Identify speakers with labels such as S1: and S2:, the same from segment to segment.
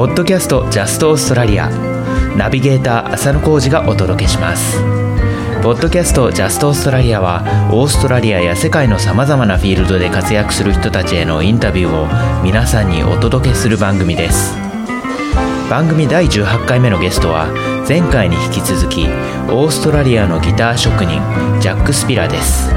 S1: ポッドキャストジャストオーストラリアナビゲーター浅野浩二がお届けします。ポッドキャストジャストオーストラリアはオーストラリアや世界のさまざまなフィールドで活躍する人たちへのインタビューを皆さんにお届けする番組です。番組第18回目のゲストは前回に引き続きオーストラリアのギター職人ジャック・スピラです。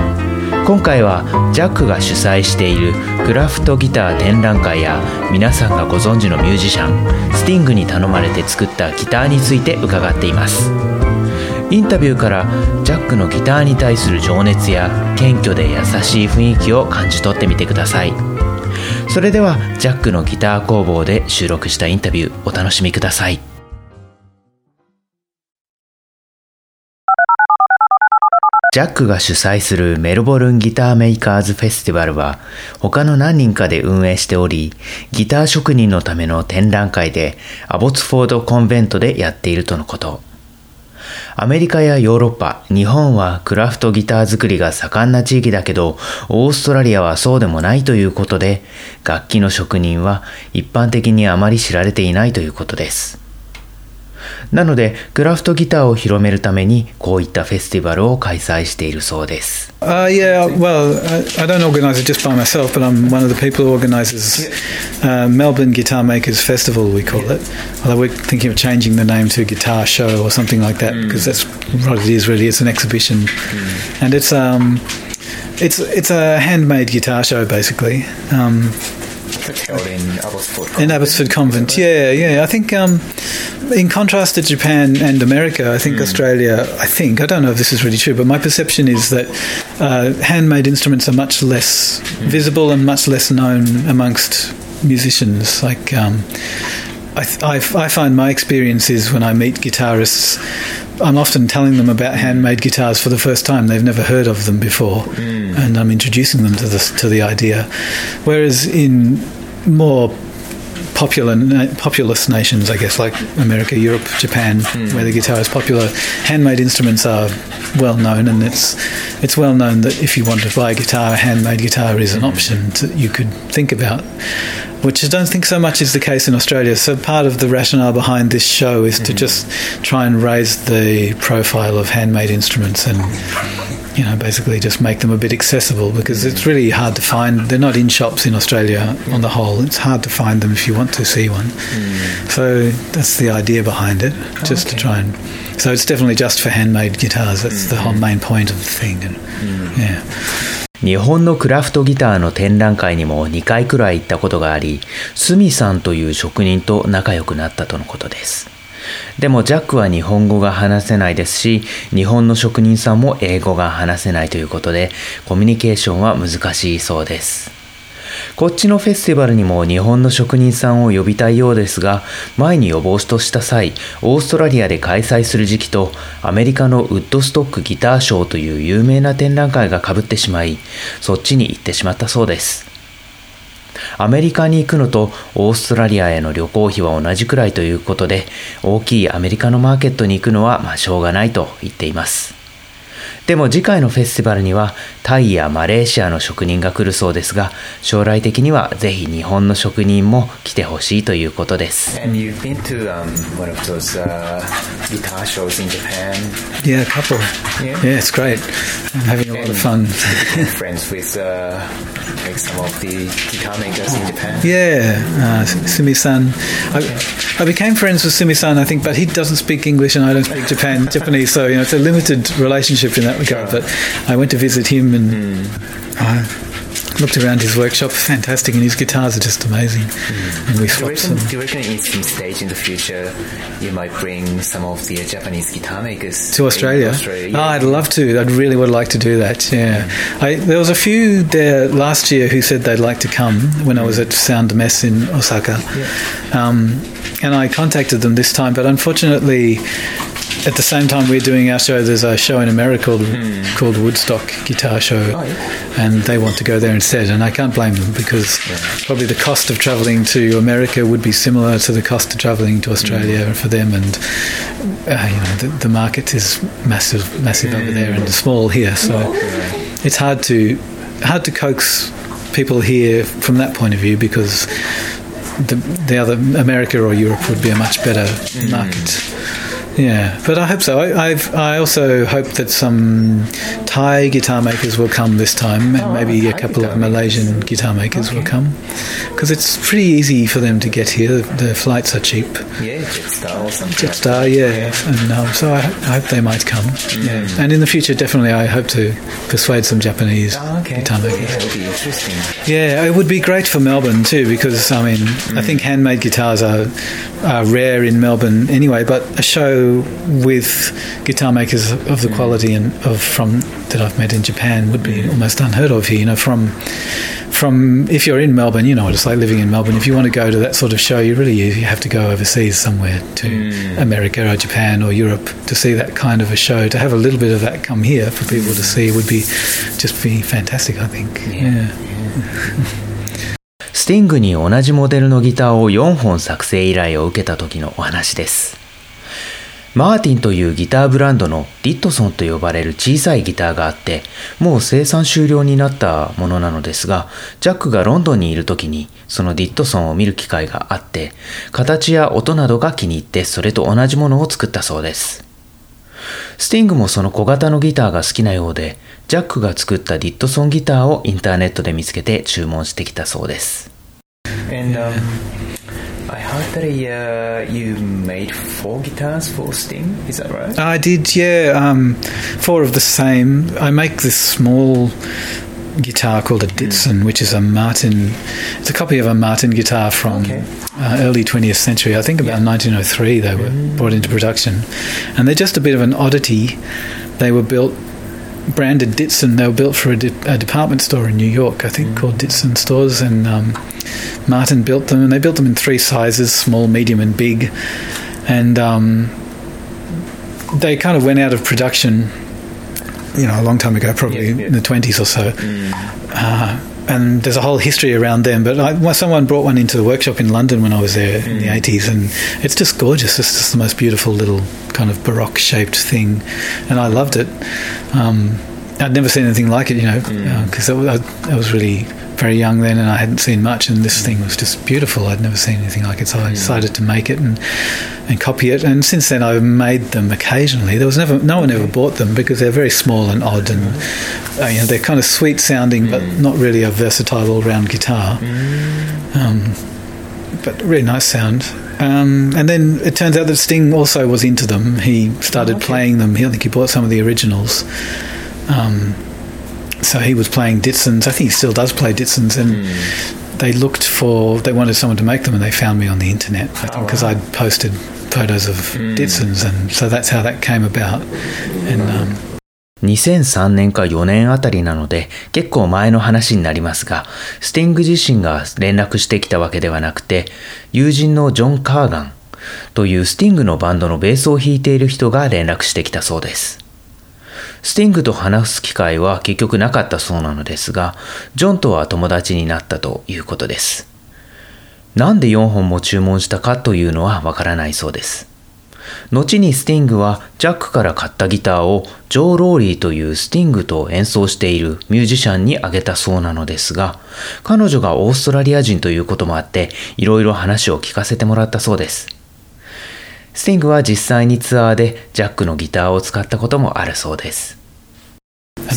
S1: 今回はジャックが主催しているクラフトギター展覧会や皆さんがご存知のミュージシャンスティングに頼まれて作ったギターについて伺っています。インタビューからジャックのギターに対する情熱や謙虚で優しい雰囲気を感じ取ってみてください。それではジャックのギター工房で収録したインタビューお楽しみください。ジャックが主催するメルボルンギターメーカーズフェスティバルは他の何人かで運営しており、ギター職人のための展覧会でアボツフォードコンベントでやっているとのこと。アメリカやヨーロッパ、日本はクラフトギター作りが盛んな地域だけど、オーストラリアはそうでもないということで、楽器の職人は一般的にあまり知られていないということです。なので、クラフトギターを広めるために、こういったフェスティバルを開催しているそうです。
S2: Uh, yeah, well, I, I don't organise it just by myself, but I'm one of the people who organises uh, Melbourne Guitar Makers Festival, we call it. Although we're thinking of changing the name to Guitar Show or something like that, because that's what it is really. It's an exhibition. And it's, um, it's, it's a handmade guitar show, basically. Um,
S3: held in Abbotsford.
S2: In Abbotsford Convent, yeah, yeah. I think um, in contrast to Japan and America, I think mm. Australia, I think, I don't know if this is really true, but my perception is that uh, handmade instruments are much less mm. visible and much less known amongst musicians. Like, um, I, I, I, find my experience is when I meet guitarists, I'm often telling them about handmade guitars for the first time. They've never heard of them before, mm. and I'm introducing them to the to the idea. Whereas in more popular populous nations, I guess, like America, Europe, Japan, mm. where the guitar is popular, handmade instruments are well known, and it's it's well known that if you want to buy a guitar, a handmade guitar is an mm. option to, you could think about which I don't think so much is the case in Australia. So part of the rationale behind this show is mm-hmm. to just try and raise the profile of handmade instruments and you know basically just make them a bit accessible because it's really hard to find. They're not in shops in Australia on the whole. It's hard to find them if you want to see one. Mm. So that's the idea behind it, just okay. to try and. So it's definitely just for handmade guitars. That's mm-hmm. the whole main point of the thing. And, mm. Yeah.
S1: 日本のクラフトギターの展覧会にも2回くらい行ったことがあり、スミさんという職人と仲良くなったとのことです。でもジャックは日本語が話せないですし、日本の職人さんも英語が話せないということで、コミュニケーションは難しいそうです。こっちのフェスティバルにも日本の職人さんを呼びたいようですが、前に予防とした際、オーストラリアで開催する時期とアメリカのウッドストックギターショーという有名な展覧会がかぶってしまい、そっちに行ってしまったそうです。アメリカに行くのとオーストラリアへの旅行費は同じくらいということで、大きいアメリカのマーケットに行くのはまあしょうがないと言っています。でも次回のフェスティバルにはタイやマレーシアの職人が来るそうですが、将来的にはぜひ日本の職人も来てほしいということです。
S3: And you've been to、um, one of those、uh, guitar shows in Japan?
S2: Yeah, a couple. Yeah, yeah it's great. I'm having a lot of fun.
S3: friends with uh, like some of the guitar makers in Japan?
S2: Yeah, uh, Sumi-san. I, I became friends with Sumi-san, I think, but he doesn't speak English and I don't speak Japan Japanese, so you know it's a limited relationship in that that regard. But I went to visit him and mm. I looked around his workshop. Fantastic, and his guitars are just amazing. Mm. And we
S3: swapped some. Do you reckon in some stage in the future you might bring some of the Japanese guitar makers
S2: to Australia? Australia yeah. Oh, I'd love to. I'd really would like to do that. Yeah, mm. I, there was a few there last year who said they'd like to come when I was at Sound Messe in Osaka. Yeah. Um, and I contacted them this time, but unfortunately, at the same time we're doing our show, there's a show in America called mm. called Woodstock Guitar Show, oh, yeah. and they want to go there instead. And I can't blame them because yeah. probably the cost of travelling to America would be similar to the cost of travelling to Australia mm. for them. And uh, you know, the, the, market is massive, massive mm. over there and small here, so it's hard to hard to coax people here from that point of view because the, the other America or Europe would be a much better market. Yeah, but I hope so. I, I've I also hope that some Thai guitar makers will come this time, and
S3: Oh,
S2: maybe a couple of Malaysian guitar makers will come, because it's pretty easy for them to get here. The, the flights are cheap.
S3: Yeah, Jetstar or something.
S2: Jetstar, yeah, and um, so I, I hope they might come. Yeah, and in the future, definitely, I hope to persuade some Japanese.
S3: Oh, okay.
S2: guitar
S3: Yeah,
S2: makers.
S3: that would be interesting.
S2: Yeah, it would be great for Melbourne too because I mean I mm. think handmade guitars are, are rare in Melbourne anyway. But a show with guitar makers of the mm. quality and of from that I've met in Japan would be almost unheard of here. You know, from from if you're in Melbourne, you know what it's like living in Melbourne. If you want to go to that sort of show, you really you have to go overseas somewhere to America or Japan or Europe to see that kind of a show. To have a little bit of that come here for people to see would be just be fantastic. I think. yeah.
S1: スティングに同じモデルのギターを4本作成依頼を受けた時のお話です。 マーティンというギターブランドのリットソンと呼ばれる小さいギターがあって、もう生産終了になったものなのですが、ジャックがロンドンにいる時にそのディットソンを見る機会があって、形や音などが気に入ってそれと同じものを作ったそうです。スティングもその小型のギターが好きなようで、ジャックが作ったディットソンギターをインターネットで見つけて注文してきたそうです。
S3: And um, I heard that uh, you made four guitars for Sting. Is that right?
S2: I did, yeah. Um, four of the same. I make this small guitar called a Ditson, which is a Martin. It's a copy of a Martin guitar from
S3: Okay.
S2: uh, early 20th century. I think about 1903 they were brought into production, and they're just a bit of an oddity. They were built. Branded Ditson, they were built for a, de- a department store in New York, I think, called Ditson Stores, and um, Martin built them, and they built them in three sizes: small, medium, and big. And um, they kind of went out of production, you know, a long time ago, probably
S3: Yeah, yeah.
S2: in the twenties or so. Uh, and there's a whole history around them. But I, someone brought one into the workshop in London when I was there in the eighties, and it's just gorgeous. It's just the most beautiful little kind of baroque shaped thing, and I loved it. Um, I'd never seen anything like it, you know, because I, I was really very young then, and I hadn't seen much. And this thing was just beautiful. I'd never seen anything like it, so I decided to make it and and copy it. And since then, I've made them occasionally. There was never no one ever bought them because they're very small and odd, and uh, you know they're kind of sweet sounding, but not really a versatile all round guitar. Um, but really nice sound. Um, and then it turns out that Sting also was into them. He started
S3: okay.
S2: playing them. He, I think he bought some of the originals. Um, so he was playing Ditsons. I think he still does play Ditsons, and they looked for. They wanted someone to make them, and they found me on the internet. I think because I'd posted photos of Ditsons, and so that's how that came about. And um,
S1: 2003年か4年あたりなので結構前の話になりますが、スティング自身が連絡してきたわけではなくて、友人のジョン・カーガンというスティングのバンドのベースを弾いている人が連絡してきたそうです。スティングと話す機会は結局なかったそうなのですが、ジョンとは友達になったということです。なんで4本も注文したかというのはわからないそうです。後にスティングはジャックから買ったギターをジョー・ローリーというスティングと演奏しているミュージシャンにあげたそうなのですが、彼女がオーストラリア人ということもあって、いろいろ話を聞かせてもらったそうです。スティングは実際にツアーでジャックのギターを使ったこともあるそうです。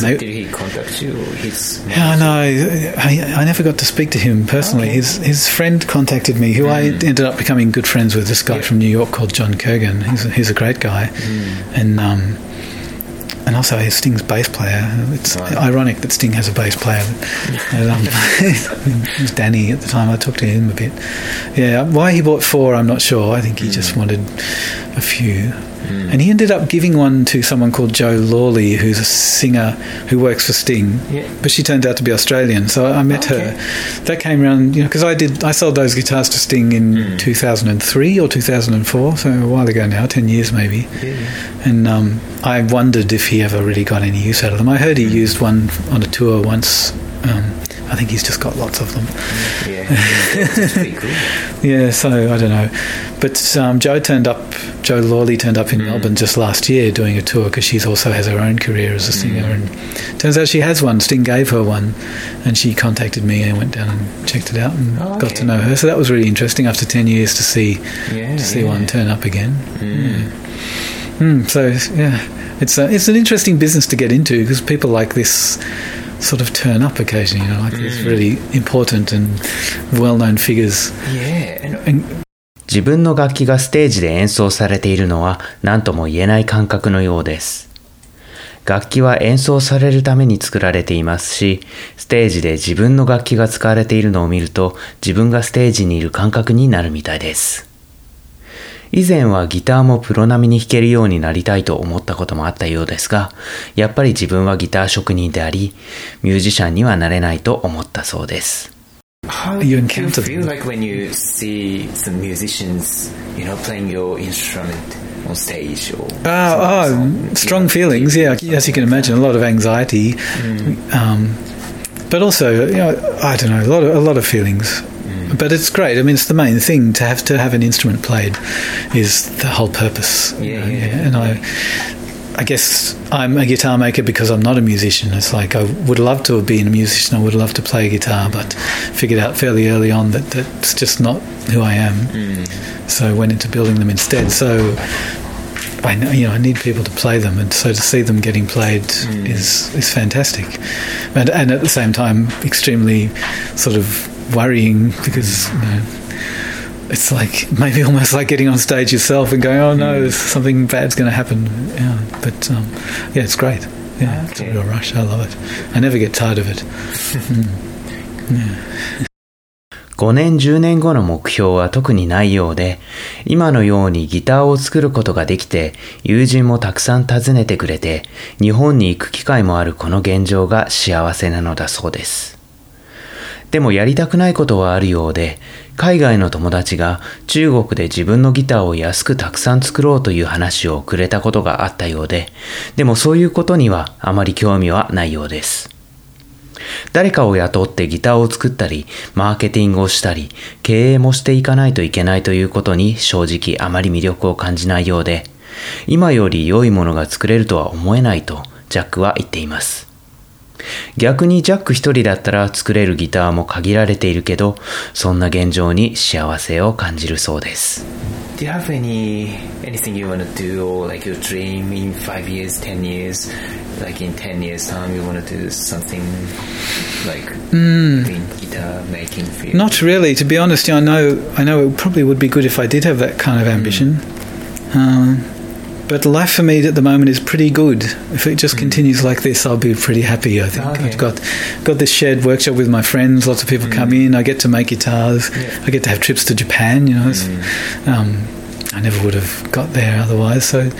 S2: and
S3: did he contact you? His
S2: Yeah, no, I, I never got to speak to him personally.
S3: Okay.
S2: His his friend contacted me, who I ended up becoming good friends with. This guy from New York called John Kurgan. He's a, he's a great guy, and um, and also he's Sting's bass player. It's
S3: Right.
S2: ironic that Sting has a bass player. But, um, it was Danny at the time. I talked to him a bit. Yeah, why he bought four, I'm not sure. I think he just wanted a few. And he ended up giving one to someone called Jo Lawry, who's a singer who works for Sting.
S3: Yeah.
S2: But she turned out to be Australian, so I met
S3: Okay.
S2: her. That came around, you know, because I did. I sold those guitars to Sting in 2003 or 2004, so a while ago now, ten years maybe. And um, I wondered if he ever really got any use out of them. I heard he used one on a tour once um, I think he's just got lots of them.
S3: Yeah, cool.
S2: Yeah, so I don't know. But um, Jo turned up, Jo Lawry turned up in
S3: Mm.
S2: Melbourne just last year doing a tour because she also has her own career as a singer.
S3: Mm.
S2: And turns out she has one. Sting gave her one, and she contacted me and went down and checked it out and
S3: Oh,
S2: got
S3: okay.
S2: to know her. So that was really interesting after 10 years to see,
S3: Yeah,
S2: to see
S3: yeah.
S2: one turn up again.
S3: Mm.
S2: Mm, so, yeah, it's, a, it's an interesting business to get into because people like this sort of turn up occasionally, you know, like these
S3: Mm.
S2: really important and well known figures.
S3: Yeah, and
S2: And
S1: 自分の楽器がステージで演奏されているのは何とも言えない感覚のようです。楽器は演奏されるために作られていますし、ステージで自分の楽器が使われているのを見ると自分がステージにいる感覚になるみたいです。以前はギターもプロ並みに弾けるようになりたいと思ったこともあったようですが、やっぱり自分はギター職人であり、ミュージシャンにはなれないと思ったそうです。
S3: how
S2: You
S3: do you
S2: encounter
S3: feel like when you see some musicians, you know, playing your instrument on stage or
S2: Ah, oh,
S3: some-
S2: strong feelings. Yeah, as you can imagine, a lot of anxiety, um, but also, you know, I don't know, a lot of a lot of feelings. But it's great. I mean, it's the main thing to have to have an instrument played is the whole purpose.
S3: Yeah,
S2: know,
S3: yeah,
S2: And I, I guess I'm a guitar maker because I'm not a musician. It's like I would love to have been a musician. I would love to play guitar, but figured out fairly early on that that's just not who I am.
S3: Mm.
S2: So I went into building them instead. So I know, you know, I need people to play them, and so to see them getting played is is fantastic, and and at the same time, extremely sort of worrying because you know, it's like maybe almost like getting on stage yourself and going, oh no, there's something bad's going to happen. Yeah, but um, yeah, it's great. Yeah, it's a
S3: Okay.
S2: real rush. I love it. I never get tired of it.
S1: 5年10年後の目標は特にないようで、今のようにギターを作ることができて、友人もたくさん訪ねてくれて、日本に行く機会もあるこの現状が幸せなのだそうです。でもやりたくないことはあるようで、海外の友達が中国で自分のギターを安くたくさん作ろうという話をくれたことがあったようで、でもそういうことにはあまり興味はないようです。誰かを雇ってギターを作ったり、マーケティングをしたり、経営もしていかないといけないということに正直あまり魅力を感じないようで、今より良いものが作れるとは思えないとジャックは言っています。逆にジャック一人だったら作れるギターも限られているけど、そんな現状に幸せを感じるそうです。
S3: Do you have any anything you want to do or like your dream in five years, ten years? Like in ten years time, you want to do something like in guitar making field?
S2: Not really, to be honest. I know, I know it probably would be good if I did have that kind of ambition. Um, but life for me at the moment is pretty good. If it just hmm. continues like this, I'll be pretty happy. I think
S3: Okay.
S2: I've got got this shared workshop with my friends. Lots of people come hmm. in. I get to make guitars.
S3: Yeah.
S2: I get to have trips to Japan. You know, it's- hmm. um, I never would have got there otherwise. So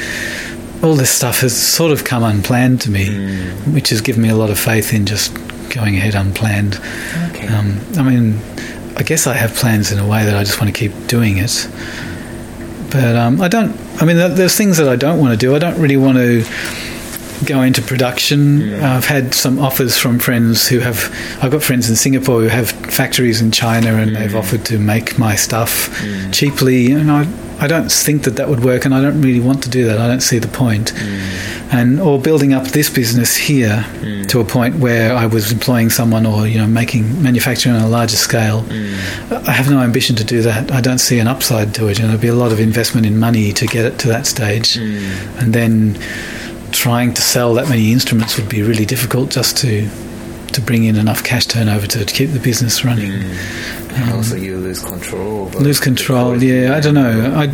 S2: all this stuff has sort of come unplanned to me, which has given me a lot of faith in just going ahead unplanned.
S3: Okay.
S2: Um, I mean, I guess I have plans in a way that I just want to keep doing it. But um, I don't. I mean, there's things that I don't want to do. I don't really want to go into production. Uh, I've had some offers from friends who have. I've got friends in Singapore who have factories in China, and they've offered to make my stuff cheaply. And I, I don't think that that would work, and I don't really want to do that. I don't see the point. And or building up this business here mm. to a point where I was employing someone, or you know, making manufacturing on a larger scale. Mm. I have no ambition to do that. I don't see an upside to it. and there'd be a lot of investment in money to get it to that stage, mm. and then trying to sell that many instruments would be really difficult just to to bring in enough cash turnover to, to keep the business running.
S3: and also um, you lose control.
S2: Lose control, yeah. I don't know. I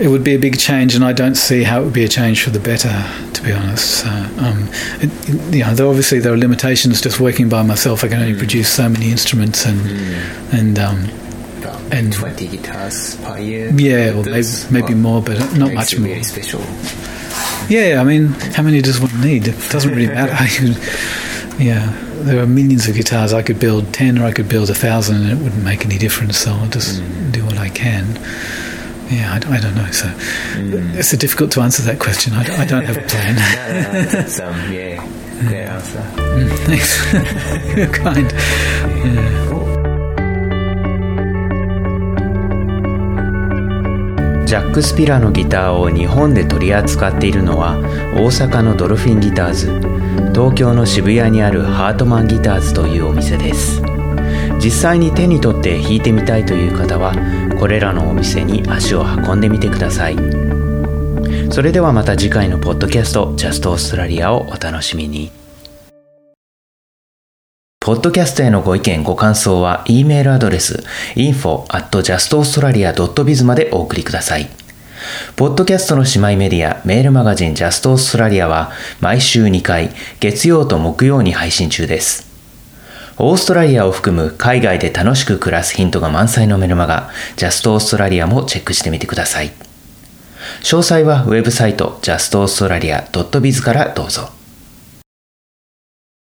S2: it would be a big change, and I don't see how it would be a change for the better, to be honest. So, um, it, you know, though obviously there are limitations. Just working by myself, I can only produce so many instruments, and and um, And-
S3: twenty guitars per year.
S2: yeah, or maybe maybe more, but not much
S3: it
S2: more.
S3: Really special.
S2: Yeah, I mean, how many does one need? It doesn't really matter. Yeah, there are millions of guitars. I could build ten, or I could build a thousand, and it wouldn't make any difference. So I'll just do what I can. Yeah, I, don't- I don't know. So it's a difficult to answer that question. I, don't- I don't have a plan.
S3: no, no, that's, um, yeah. great answer.
S2: Thanks. You're kind. Yeah.
S1: ジャック・スピラのギターを日本で取り扱っているのは大阪のドルフィンギターズ東京の渋谷にあるハートマンギターズというお店です実際に手に取って弾いてみたいという方はこれらのお店に足を運んでみてくださいそれではまた次回のポッドキャストジャストオーストラリアをお楽しみにポッドキャストへのご意見、ご感想は、E メールアドレス、info at justaustralia.biz までお送りください。ポッドキャストの姉妹メディア、メールマガジンジャストオーストラリアは、毎週2回、月曜と木曜に配信中です。オーストラリアを含む海外で楽しく暮らすヒントが満載のメルマガ、ジャストオーストラリアもチェックしてみてください。詳細はウェブサイト justaustralia.biz からどうぞ。